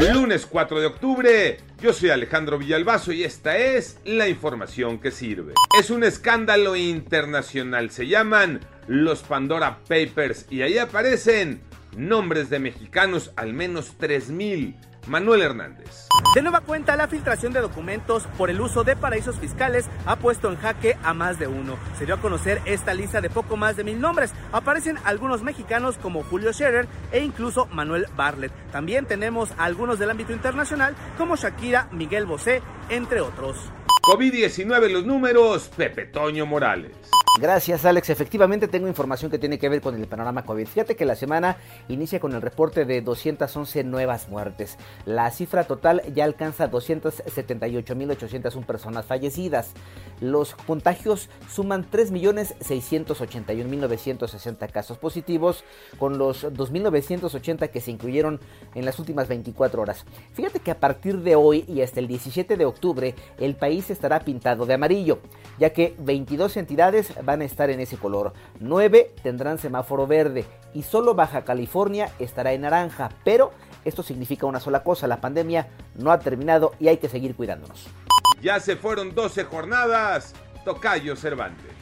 Lunes 4 de octubre, yo soy Alejandro Villalbazo y esta es la información que sirve. Es un escándalo internacional, se llaman los Pandora Papers y ahí aparecen nombres de mexicanos, al menos 3000 Manuel Hernández. De nueva cuenta, la filtración de documentos por el uso de paraísos fiscales ha puesto en jaque a más de uno. Se dio a conocer esta lista de poco más de mil nombres. Aparecen algunos mexicanos como Julio Scherer e incluso Manuel Barlet. También tenemos algunos del ámbito internacional como Shakira, Miguel Bosé, entre otros. COVID-19 los números, Pepe Toño Morales. Gracias, Alex. Efectivamente, tengo información que tiene que ver con el panorama COVID. Fíjate que la semana inicia con el reporte de 211 nuevas muertes. La cifra total ya alcanza 278.801 personas fallecidas. Los contagios suman 3.681.960 casos positivos, con los 2.980 que se incluyeron en las últimas 24 horas. Fíjate que a partir de hoy y hasta el 17 de octubre, el país estará pintado de amarillo, ya que 22 entidades van a estar en ese color, 9 tendrán semáforo verde y solo Baja California estará en naranja, pero esto significa una sola cosa, la pandemia no ha terminado y hay que seguir cuidándonos. Ya se fueron 12 jornadas, Tocayo Cervantes.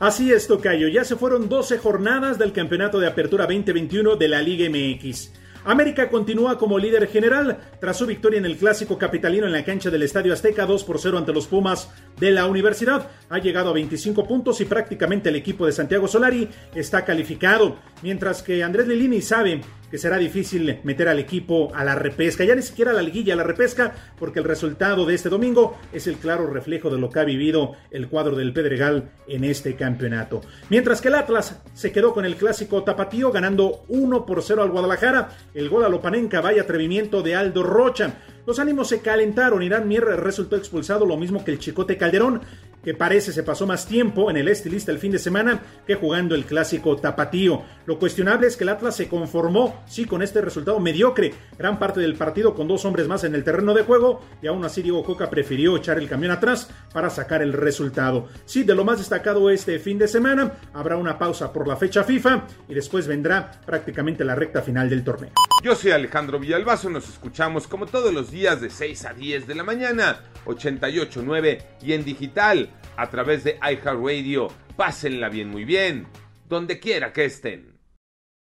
Así es, Tocayo, ya se fueron 12 jornadas del Campeonato de Apertura 2021 de la Liga MX. América continúa como líder general tras su victoria en el clásico capitalino en la cancha del Estadio Azteca 2 por 0 ante los Pumas de la Universidad. Ha llegado a 25 puntos y prácticamente el equipo de Santiago Solari está calificado, mientras que Andrés Lilini sabe que será difícil meter al equipo a la repesca, ya ni siquiera a la liguilla, a la repesca, porque el resultado de este domingo es el claro reflejo de lo que ha vivido el cuadro del Pedregal en este campeonato. Mientras que el Atlas se quedó con el clásico tapatío ganando 1 por 0 al Guadalajara, el gol a Lopanenca, vaya atrevimiento de Aldo Rocha. Los ánimos se calentaron, Irán Mier resultó expulsado, lo mismo que el Chicote Calderón, que parece se pasó más tiempo en el estilista el fin de semana que jugando el clásico tapatío. Lo cuestionable es que el Atlas se conformó, sí, con este resultado mediocre, gran parte del partido con dos hombres más en el terreno de juego, y aún así Diego Coca prefirió echar el camión atrás para sacar el resultado. Sí, de lo más destacado este fin de semana, habrá una pausa por la fecha FIFA y después vendrá prácticamente la recta final del torneo. Yo soy Alejandro Villalbazo, nos escuchamos como todos los días de 6 a 10 de la mañana, 88.9 y en digital a través de iHeartRadio. Pásenla bien, muy bien, donde quiera que estén.